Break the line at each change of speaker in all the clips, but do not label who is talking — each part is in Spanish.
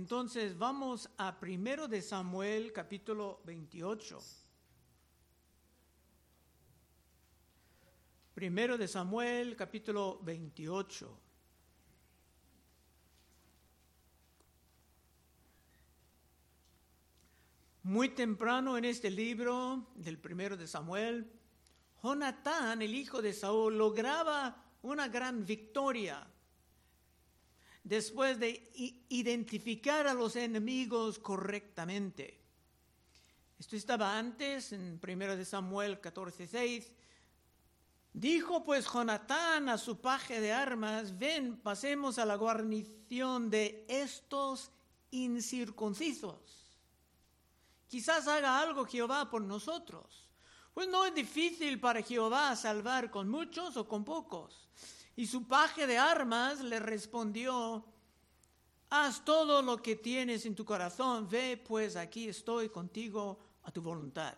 Entonces vamos a primero de Samuel capítulo 28. Primero de Samuel capítulo 28. Muy temprano en este libro del primero de Samuel, Jonatán, el hijo de Saúl, lograba una gran victoria después de identificar a los enemigos correctamente. Esto estaba antes, en 1 de Samuel 14:6. Dijo pues Jonatán a su paje de armas, ven, pasemos a la guarnición de estos incircuncisos. Quizás haga algo Jehová por nosotros. Pues no es difícil para Jehová salvar con muchos o con pocos. Y su paje de armas le respondió, haz todo lo que tienes en tu corazón, ve pues aquí estoy contigo a tu voluntad.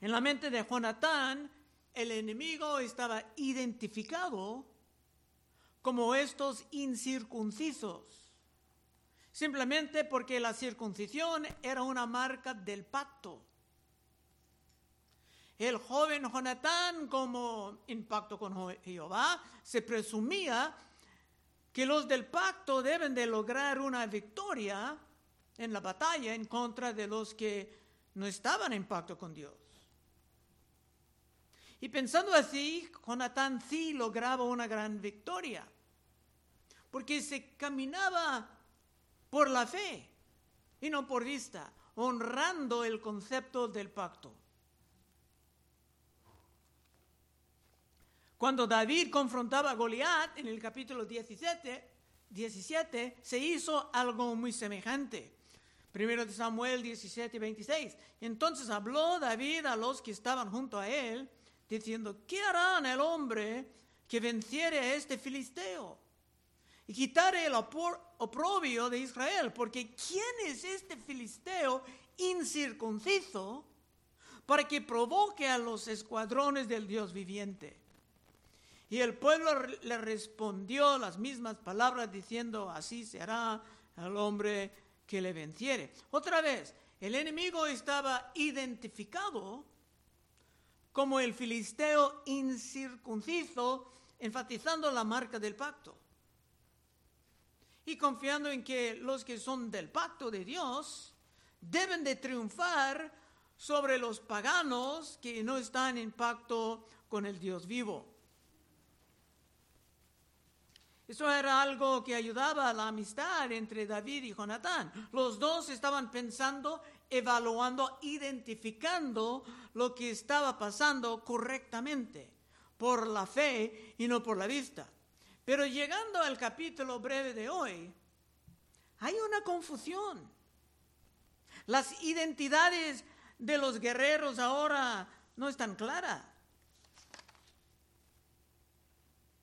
En la mente de Jonatán, el enemigo estaba identificado como estos incircuncisos, simplemente porque la circuncisión era una marca del pacto el joven Jonatán, como en pacto con Jehová, se presumía que los del pacto deben de lograr una victoria en la batalla en contra de los que no estaban en pacto con Dios. Y pensando así, Jonatán sí lograba una gran victoria, porque se caminaba por la fe y no por vista, honrando el concepto del pacto. Cuando David confrontaba a Goliat en el capítulo 17, 17 se hizo algo muy semejante. Primero de Samuel 17, 26. Entonces habló David a los que estaban junto a él, diciendo, ¿qué harán el hombre que venciere a este filisteo? Y quitare el oprobio de Israel, porque ¿quién es este filisteo incircunciso para que provoque a los escuadrones del Dios viviente? Y el pueblo le respondió las mismas palabras diciendo, así será el hombre que le venciere. Otra vez, el enemigo estaba identificado como el filisteo incircunciso, enfatizando la marca del pacto. Y confiando en que los que son del pacto de Dios deben de triunfar sobre los paganos que no están en pacto con el Dios vivo. Eso era algo que ayudaba a la amistad entre David y Jonatán. Los dos estaban pensando, evaluando, identificando lo que estaba pasando correctamente, por la fe y no por la vista. Pero llegando al capítulo breve de hoy, hay una confusión. Las identidades de los guerreros ahora no están claras.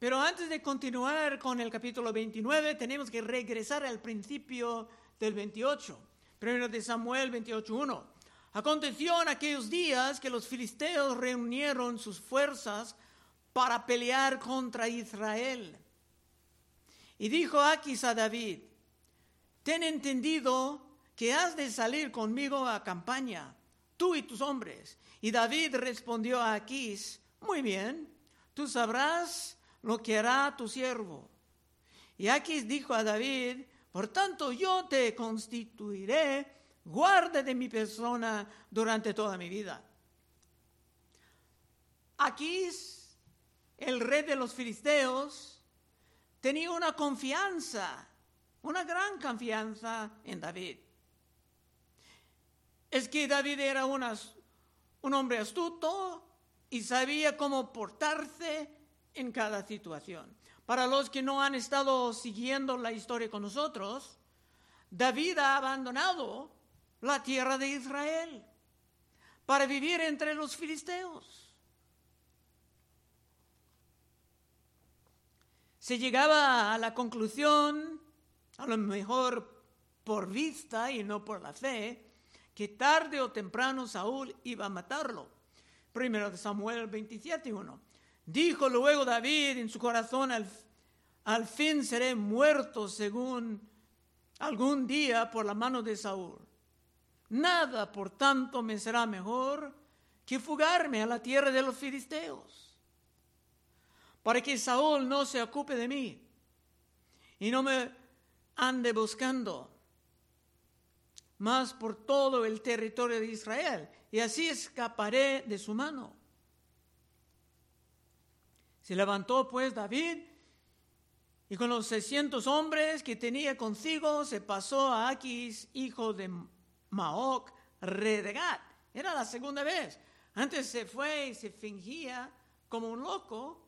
Pero antes de continuar con el capítulo 29, tenemos que regresar al principio del 28. Primero de Samuel 28.1. Aconteció en aquellos días que los filisteos reunieron sus fuerzas para pelear contra Israel. Y dijo Aquis a David, ten entendido que has de salir conmigo a campaña, tú y tus hombres. Y David respondió a Aquis, muy bien, tú sabrás lo que hará tu siervo. Y aquí dijo a David, por tanto yo te constituiré guarda de mi persona durante toda mi vida. Aquí el rey de los filisteos tenía una confianza, una gran confianza en David. Es que David era un hombre astuto y sabía cómo portarse en cada situación. Para los que no han estado siguiendo la historia con nosotros, David ha abandonado la tierra de Israel para vivir entre los filisteos. Se llegaba a la conclusión, a lo mejor por vista y no por la fe, que tarde o temprano Saúl iba a matarlo. Primero de Samuel 27.1. Dijo luego David en su corazón, al, fin seré muerto según algún día por la mano de Saúl. Nada, por tanto, me será mejor que fugarme a la tierra de los filisteos, para que Saúl no se ocupe de mí y no me ande buscando más por todo el territorio de Israel, y así escaparé de su mano. Se levantó pues David y con los 600 hombres que tenía consigo se pasó a Aquis, hijo de Maoc, rey de Gad. Era la segunda vez. Antes se fue y se fingía como un loco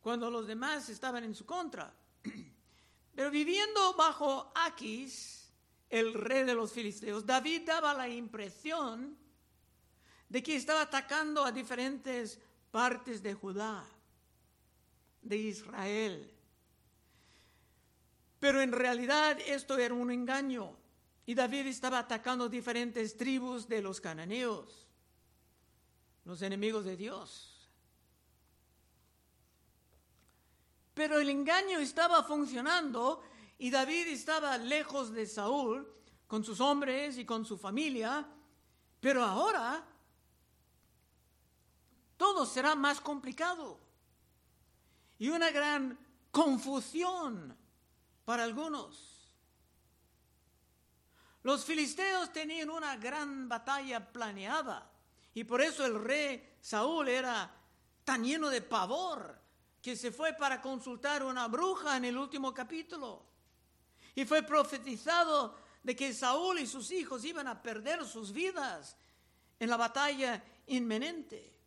cuando los demás estaban en su contra. Pero viviendo bajo Aquis, el rey de los filisteos, David daba la impresión de que estaba atacando a diferentes partes de Judá, de Israel. Pero en realidad esto era un engaño y David estaba atacando diferentes tribus de los cananeos, los enemigos de Dios. Pero el engaño estaba funcionando y David estaba lejos de Saúl con sus hombres y con su familia, pero ahora todo será más complicado y una gran confusión para algunos. Los filisteos tenían una gran batalla planeada y por eso el rey Saúl era tan lleno de pavor que se fue para consultar una bruja en el último capítulo. Y fue profetizado de que Saúl y sus hijos iban a perder sus vidas en la batalla inminente.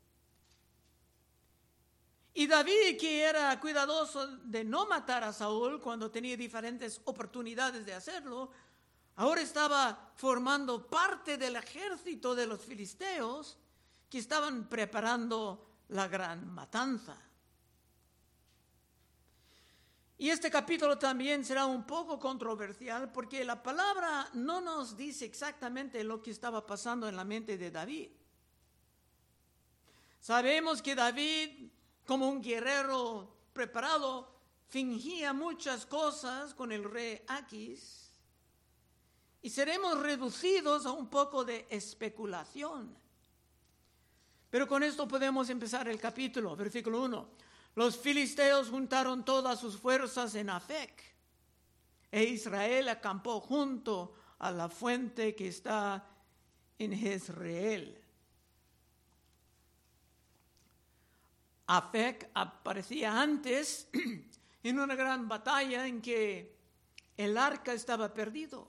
Y David, que era cuidadoso de no matar a Saúl cuando tenía diferentes oportunidades de hacerlo, ahora estaba formando parte del ejército de los filisteos que estaban preparando la gran matanza. Y este capítulo también será un poco controversial porque la palabra no nos dice exactamente lo que estaba pasando en la mente de David. Sabemos que David como un guerrero preparado, fingía muchas cosas con el rey Aquis y seremos reducidos a un poco de especulación. Pero con esto podemos empezar el capítulo, versículo 1. Los filisteos juntaron todas sus fuerzas en Afec, e Israel acampó junto a la fuente que está en Jezreel. Afec aparecía antes en una gran batalla en que el arca estaba perdido.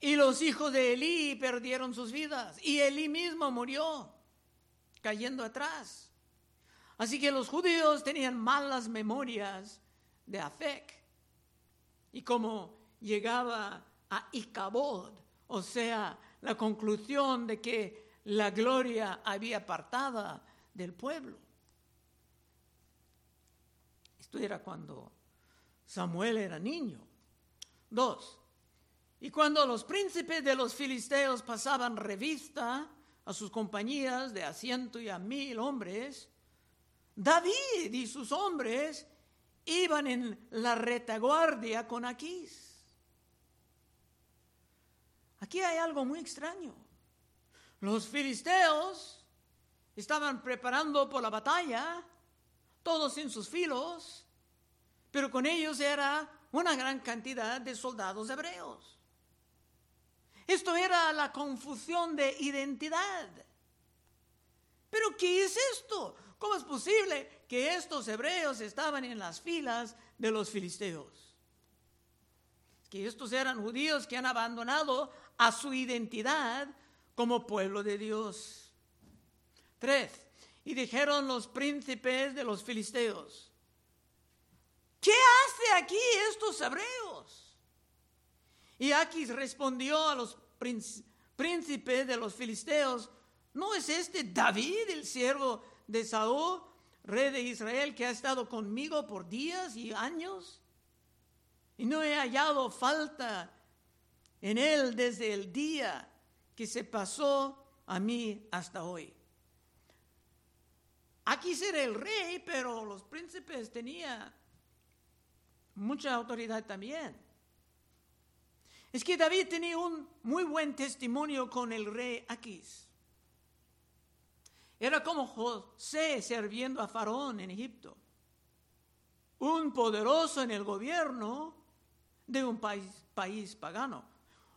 Y los hijos de Elí perdieron sus vidas. Y Elí mismo murió cayendo atrás. Así que los judíos tenían malas memorias de Afec. Y como llegaba a Icabod, o sea, la conclusión de que la gloria había apartada del pueblo. Esto era cuando Samuel era niño. Dos, y cuando los príncipes de los filisteos pasaban revista a sus compañías de asiento y a mil hombres, David y sus hombres iban en la retaguardia con Aquís. Aquí hay algo muy extraño. Los filisteos estaban preparando por la batalla todos en sus filos, pero con ellos era una gran cantidad de soldados hebreos. Esto era la confusión de identidad. Pero ¿qué es esto? ¿Cómo es posible que estos hebreos estaban en las filas de los filisteos? Que estos eran judíos que han abandonado a su identidad como pueblo de Dios. Tres, y dijeron los príncipes de los filisteos, ¿qué hace aquí estos hebreos? Y Aquis respondió a los príncipes de los filisteos, ¿no es este David, el siervo de Saúl, rey de Israel, que ha estado conmigo por días y años? Y no he hallado falta en él desde el día que se pasó a mí hasta hoy. Aquí era el rey, pero los príncipes tenían mucha autoridad también. es que David tenía un muy buen testimonio con el rey Aquis. Era como José sirviendo a Faraón en Egipto. Un poderoso en el gobierno de un país, país pagano.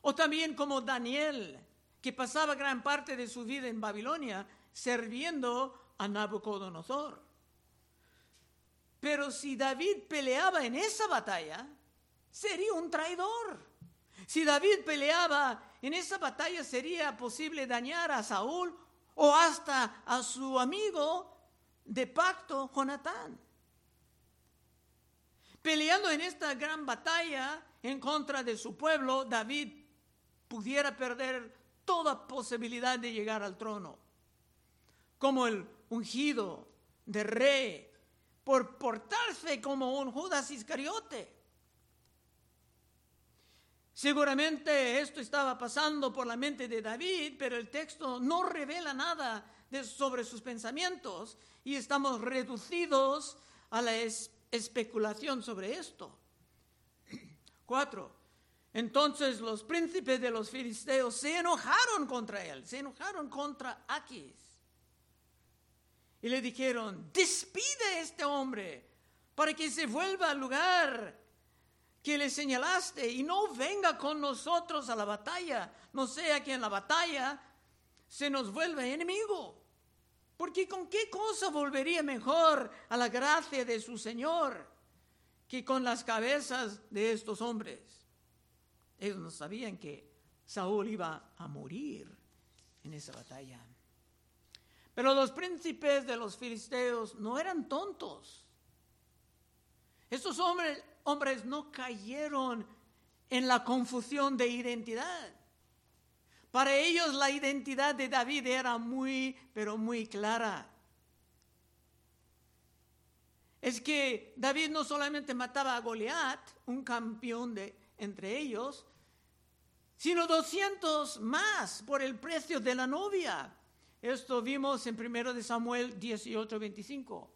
O también como Daniel, que pasaba gran parte de su vida en Babilonia sirviendo a Nabucodonosor. Pero si David peleaba en esa batalla, sería un traidor. Si David peleaba en esa batalla, sería posible dañar a Saúl o hasta a su amigo de pacto, Jonatán. Peleando en esta gran batalla en contra de su pueblo, David pudiera perder toda posibilidad de llegar al trono. Como el ungido de rey, por portarse como un Judas Iscariote. Seguramente esto estaba pasando por la mente de David, pero el texto no revela nada sobre sus pensamientos y estamos reducidos a la especulación sobre esto. Cuatro. Entonces los príncipes de los filisteos se enojaron contra él, se enojaron contra Aquis. Y le dijeron, despide a este hombre para que se vuelva al lugar que le señalaste y no venga con nosotros a la batalla, no sea que en la batalla se nos vuelva enemigo. Porque con qué cosa volvería mejor a la gracia de su Señor que con las cabezas de estos hombres. Ellos no sabían que Saúl iba a morir en esa batalla. Pero los príncipes de los filisteos no eran tontos. Estos hombres hombres no cayeron en la confusión de identidad. Para ellos la identidad de David era muy, pero muy clara. Es que David no solamente mataba a Goliat, un campeón de entre ellos, sino 200 más por el precio de la novia. Esto vimos en 1 de Samuel 18, 25.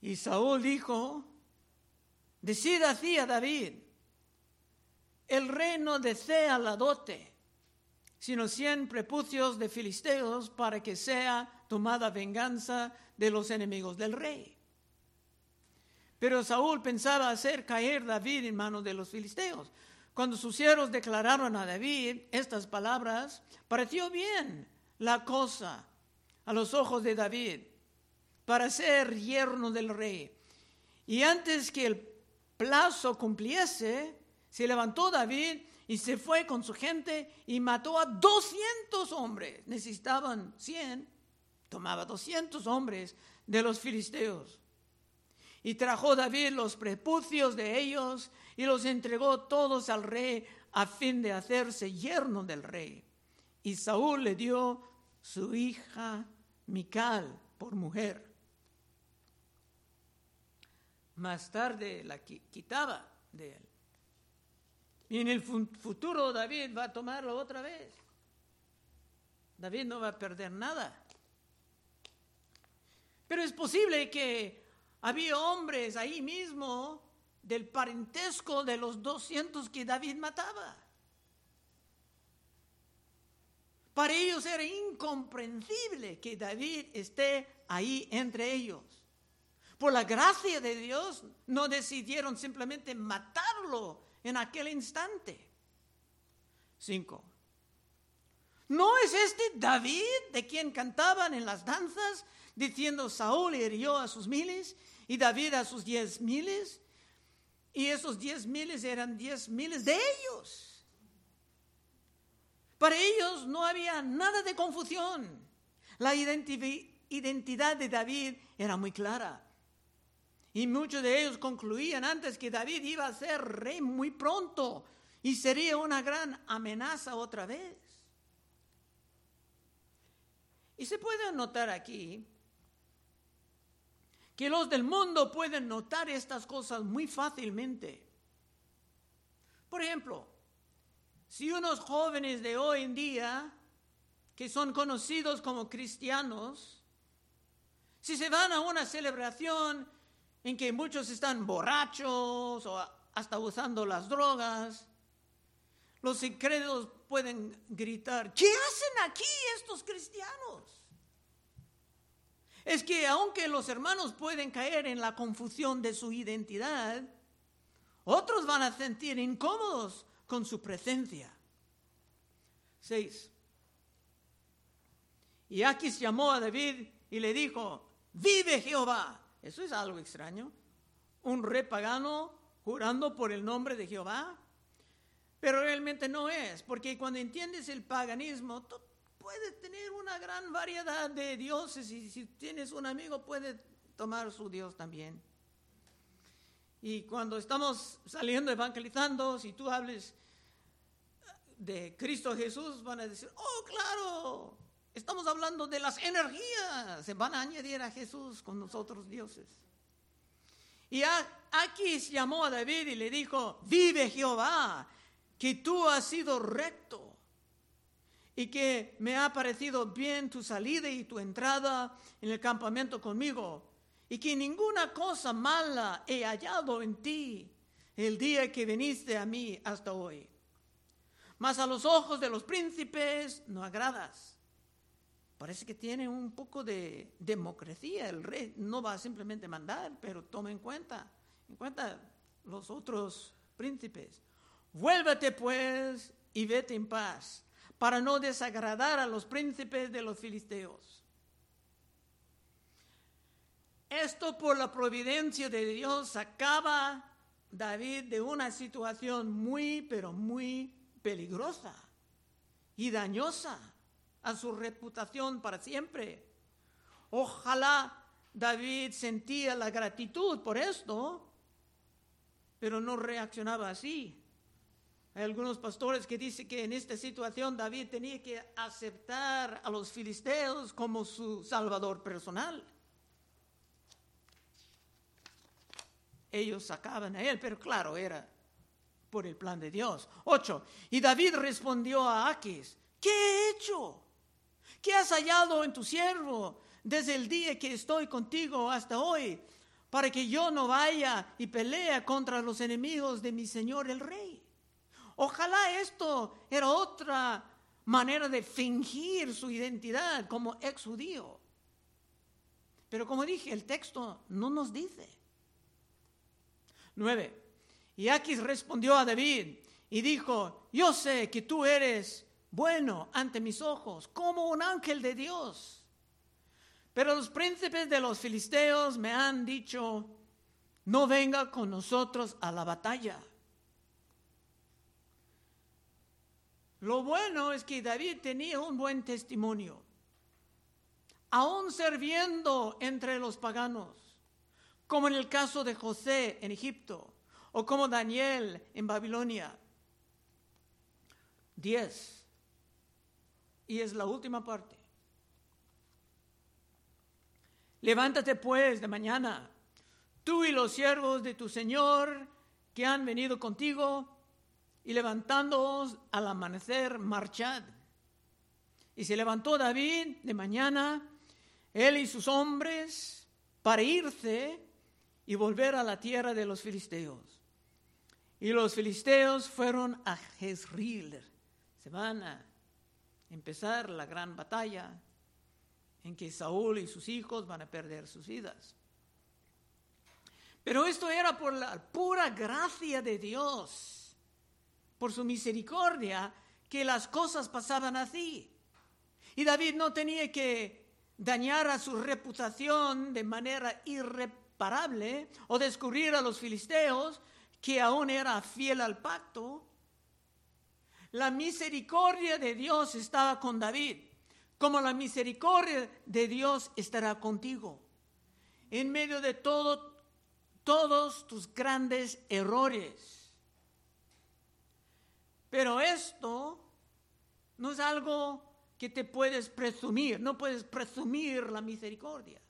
Y Saúl dijo, decida así a David, el rey no desea la dote, sino cien prepucios de filisteos para que sea tomada venganza de los enemigos del rey. Pero Saúl pensaba hacer caer David en manos de los filisteos. Cuando sus siervos declararon a David estas palabras, pareció bien la cosa a los ojos de David para ser yerno del rey. Y antes que el plazo cumpliese, se levantó David y se fue con su gente y mató a 200 hombres. Necesitaban 100, tomaba 200 hombres de los filisteos. Y trajo David los prepucios de ellos y los entregó todos al rey a fin de hacerse yerno del rey. Y Saúl le dio su hija Mical por mujer más tarde la quitaba de él. Y en el futuro David va a tomarlo otra vez. David no va a perder nada. Pero es posible que había hombres ahí mismo del parentesco de los 200 que David mataba. Para ellos era incomprensible que David esté ahí entre ellos por la gracia de Dios, no decidieron simplemente matarlo en aquel instante. Cinco. ¿No es este David de quien cantaban en las danzas diciendo Saúl hirió a sus miles y David a sus diez miles? Y esos diez miles eran diez miles de ellos. Para ellos no había nada de confusión. La identidad de David era muy clara. Y muchos de ellos concluían antes que David iba a ser rey muy pronto y sería una gran amenaza otra vez. Y se puede notar aquí que los del mundo pueden notar estas cosas muy fácilmente. Por ejemplo, si unos jóvenes de hoy en día, que son conocidos como cristianos, si se van a una celebración en que muchos están borrachos o hasta usando las drogas. Los incrédulos pueden gritar, ¿qué hacen aquí estos cristianos? Es que aunque los hermanos pueden caer en la confusión de su identidad, otros van a sentir incómodos con su presencia. 6. Y Aquis llamó a David y le dijo, vive Jehová. Eso es algo extraño. Un rey pagano jurando por el nombre de Jehová. Pero realmente no es, porque cuando entiendes el paganismo, puedes tener una gran variedad de dioses y si tienes un amigo puedes tomar su Dios también. Y cuando estamos saliendo evangelizando, si tú hables de Cristo Jesús, van a decir, oh, claro, estamos hablando de las energías, se van a añadir a Jesús con nosotros dioses. Y aquí llamó a David y le dijo, vive Jehová, que tú has sido recto y que me ha parecido bien tu salida y tu entrada en el campamento conmigo, y que ninguna cosa mala he hallado en ti el día que viniste a mí hasta hoy. Mas a los ojos de los príncipes no agradas. Parece que tiene un poco de democracia. El rey no va a simplemente mandar, pero toma en cuenta, en cuenta los otros príncipes. Vuélvete pues y vete en paz, para no desagradar a los príncipes de los filisteos. Esto por la providencia de Dios sacaba David de una situación muy, pero muy peligrosa y dañosa a su reputación para siempre. Ojalá David sentía la gratitud por esto, pero no reaccionaba así. Hay algunos pastores que dicen que en esta situación David tenía que aceptar a los filisteos como su salvador personal. Ellos sacaban a él, pero claro, era por el plan de Dios. Ocho. Y David respondió a Aquis, ¿qué he hecho? ¿Qué has hallado en tu siervo desde el día que estoy contigo hasta hoy? Para que yo no vaya y pelee contra los enemigos de mi señor el rey. Ojalá esto era otra manera de fingir su identidad como ex judío. Pero como dije, el texto no nos dice. Nueve. Y Aquis respondió a David y dijo, yo sé que tú eres bueno ante mis ojos, como un ángel de Dios. Pero los príncipes de los filisteos me han dicho, no venga con nosotros a la batalla. Lo bueno es que David tenía un buen testimonio, aún sirviendo entre los paganos, como en el caso de José en Egipto o como Daniel en Babilonia. Diez. Y es la última parte. Levántate pues de mañana, tú y los siervos de tu Señor que han venido contigo, y levantándoos al amanecer, marchad. Y se levantó David de mañana, él y sus hombres, para irse y volver a la tierra de los filisteos. Y los filisteos fueron a Jezreel. Se van a empezar la gran batalla en que Saúl y sus hijos van a perder sus vidas. Pero esto era por la pura gracia de Dios, por su misericordia, que las cosas pasaban así. Y David no tenía que dañar a su reputación de manera irreparable o descubrir a los filisteos que aún era fiel al pacto, la misericordia de Dios estaba con David, como la misericordia de Dios estará contigo. En medio de todo, todos tus grandes errores. Pero esto no es algo que te puedes presumir, no puedes presumir la misericordia.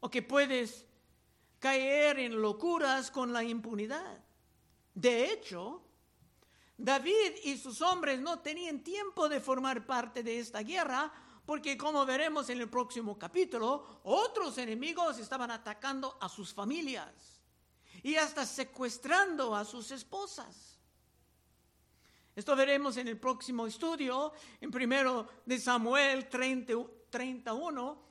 O que puedes caer en locuras con la impunidad. De hecho, David y sus hombres no tenían tiempo de formar parte de esta guerra porque como veremos en el próximo capítulo, otros enemigos estaban atacando a sus familias. y hasta secuestrando a sus esposas. Esto veremos en el próximo estudio, en primero de Samuel 30, 31,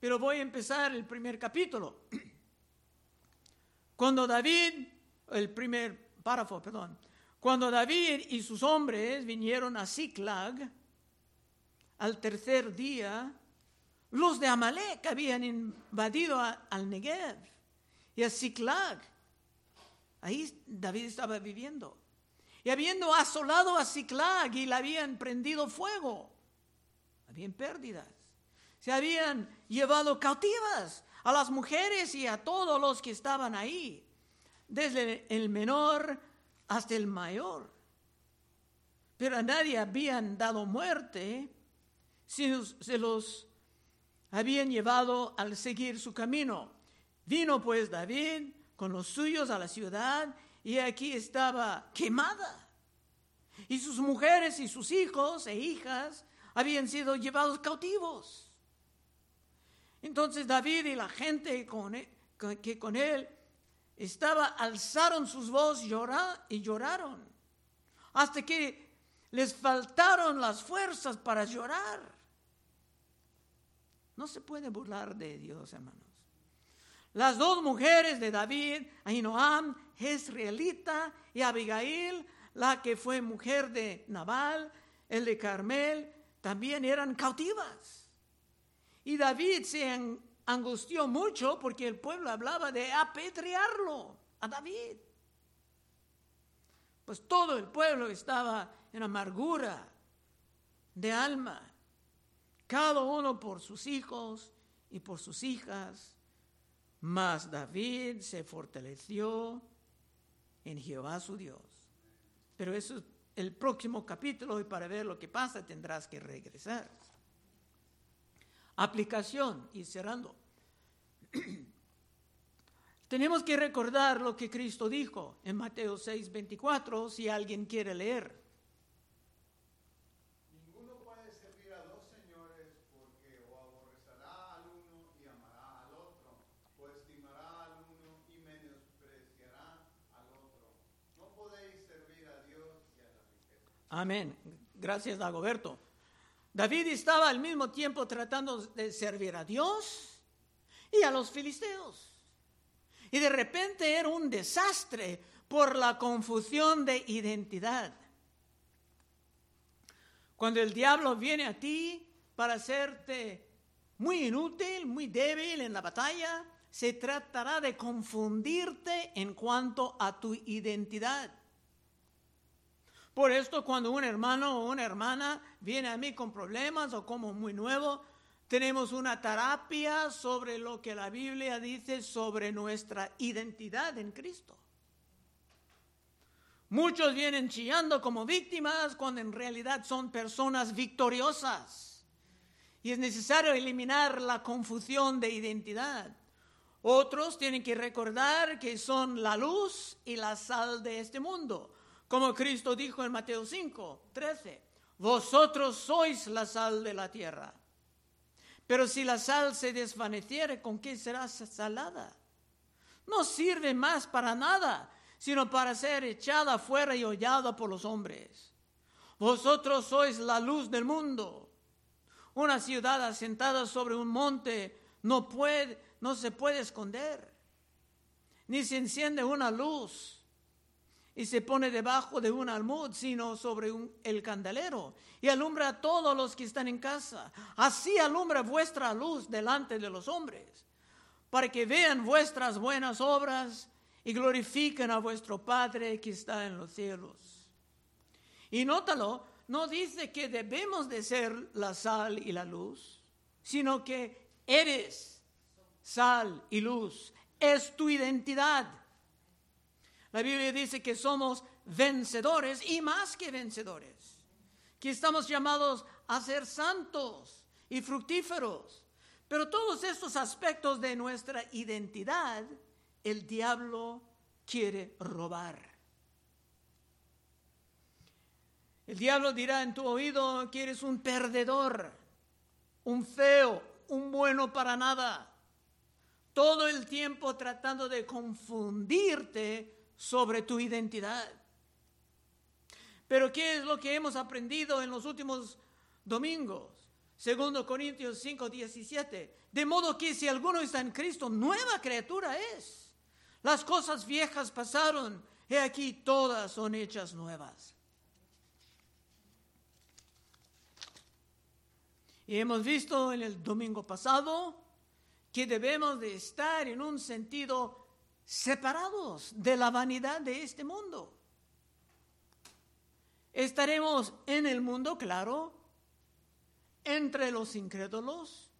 pero voy a empezar el primer capítulo. Cuando David, el primer párrafo, perdón, cuando David y sus hombres vinieron a Ziklag, al tercer día, los de Amalek habían invadido al Negev y a Ziklag. Ahí David estaba viviendo. Y habiendo asolado a Ziklag y la habían prendido fuego, habían pérdidas. Se habían llevado cautivas a las mujeres y a todos los que estaban ahí, desde el menor hasta el mayor. Pero a nadie habían dado muerte, sino se los habían llevado al seguir su camino. Vino pues David con los suyos a la ciudad y aquí estaba quemada. Y sus mujeres y sus hijos e hijas habían sido llevados cautivos. Entonces David y la gente e, que con él estaba, alzaron sus voces y lloraron, hasta que les faltaron las fuerzas para llorar. No se puede burlar de Dios, hermanos. Las dos mujeres de David, Ahinoam, Jezreelita y Abigail, la que fue mujer de Nabal, el de Carmel, también eran cautivas. Y David se angustió mucho porque el pueblo hablaba de apedrearlo a David. Pues todo el pueblo estaba en amargura de alma, cada uno por sus hijos y por sus hijas. Mas David se fortaleció en Jehová su Dios. Pero eso es el próximo capítulo y para ver lo que pasa tendrás que regresar. Aplicación y cerrando. Tenemos que recordar lo que Cristo dijo en Mateo 6, 24, si alguien quiere leer.
Ninguno puede servir a dos señores porque o aborrecerá al uno y amará al otro, o estimará al uno y menospreciará al otro. No podéis servir a Dios y a la riqueza.
Amén. Gracias, Dagoberto. David estaba al mismo tiempo tratando de servir a Dios y a los filisteos. Y de repente era un desastre por la confusión de identidad. Cuando el diablo viene a ti para hacerte muy inútil, muy débil en la batalla, se tratará de confundirte en cuanto a tu identidad. Por esto, cuando un hermano o una hermana viene a mí con problemas o como muy nuevo, tenemos una terapia sobre lo que la Biblia dice sobre nuestra identidad en Cristo. Muchos vienen chillando como víctimas cuando en realidad son personas victoriosas. Y es necesario eliminar la confusión de identidad. Otros tienen que recordar que son la luz y la sal de este mundo. Como Cristo dijo en Mateo 5, 13, vosotros sois la sal de la tierra. Pero si la sal se desvaneciere, ¿con qué será salada? No sirve más para nada, sino para ser echada fuera y hollada por los hombres. Vosotros sois la luz del mundo. Una ciudad asentada sobre un monte no puede, no se puede esconder, ni se enciende una luz y se pone debajo de un almud, sino sobre el candelero, y alumbra a todos los que están en casa. Así alumbra vuestra luz delante de los hombres, para que vean vuestras buenas obras y glorifiquen a vuestro Padre que está en los cielos. Y nótalo, no dice que debemos de ser la sal y la luz, sino que eres sal y luz. Es tu identidad la Biblia dice que somos vencedores y más que vencedores, que estamos llamados a ser santos y fructíferos. Pero todos estos aspectos de nuestra identidad, el diablo quiere robar. El diablo dirá en tu oído que eres un perdedor, un feo, un bueno para nada. todo el tiempo tratando de confundirte sobre tu identidad. Pero ¿qué es lo que hemos aprendido en los últimos domingos? Segundo Corintios 5, 17. De modo que si alguno está en Cristo, nueva criatura es. Las cosas viejas pasaron, he aquí todas son hechas nuevas. Y hemos visto en el domingo pasado que debemos de estar en un sentido separados de la vanidad de este mundo. Estaremos en el mundo, claro, entre los incrédulos,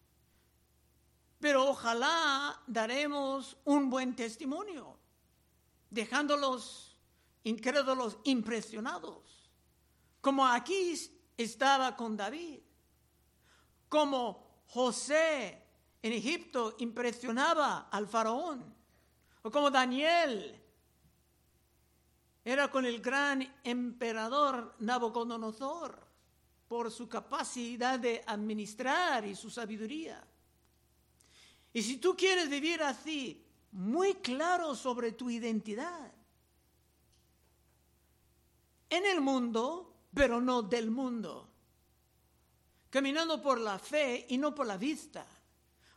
pero ojalá daremos un buen testimonio, dejándolos incrédulos impresionados, como aquí estaba con David, como José en Egipto impresionaba al faraón, o como Daniel era con el gran emperador Nabucodonosor por su capacidad de administrar y su sabiduría. Y si tú quieres vivir así, muy claro sobre tu identidad, en el mundo, pero no del mundo, caminando por la fe y no por la vista,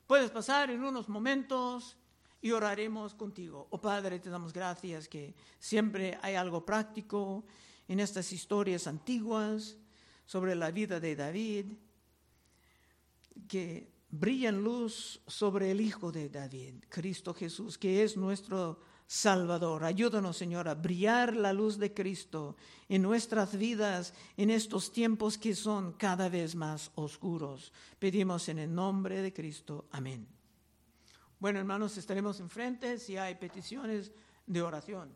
puedes pasar en unos momentos y oraremos contigo. Oh Padre, te damos gracias que siempre hay algo práctico en estas historias antiguas sobre la vida de David, que brillan luz sobre el Hijo de David, Cristo Jesús, que es nuestro Salvador. Ayúdanos, Señor, a brillar la luz de Cristo en nuestras vidas en estos tiempos que son cada vez más oscuros. Pedimos en el nombre de Cristo. Amén. Bueno, hermanos, estaremos enfrente si hay peticiones de oración.